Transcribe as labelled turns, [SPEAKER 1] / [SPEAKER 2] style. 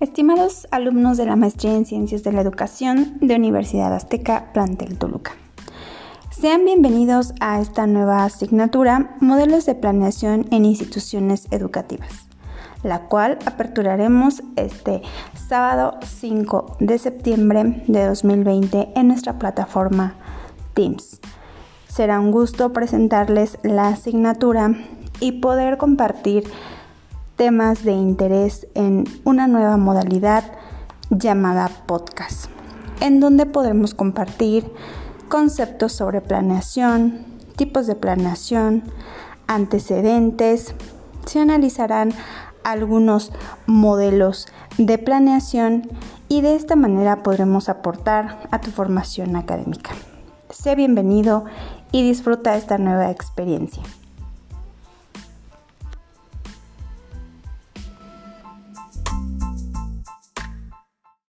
[SPEAKER 1] Estimados alumnos de la Maestría en Ciencias de la Educación de Universidad Azteca Plantel Toluca. Sean bienvenidos a esta nueva asignatura, Modelos de Planeación en Instituciones Educativas, la cual aperturaremos este sábado 5 de septiembre de 2020 en nuestra plataforma Teams. Será un gusto presentarles la asignatura y poder compartir temas de interés en una nueva modalidad llamada podcast, en donde podremos compartir conceptos sobre planeación, tipos de planeación, antecedentes, se analizarán algunos modelos de planeación y de esta manera podremos aportar a tu formación académica. Sé bienvenido y disfruta esta nueva experiencia.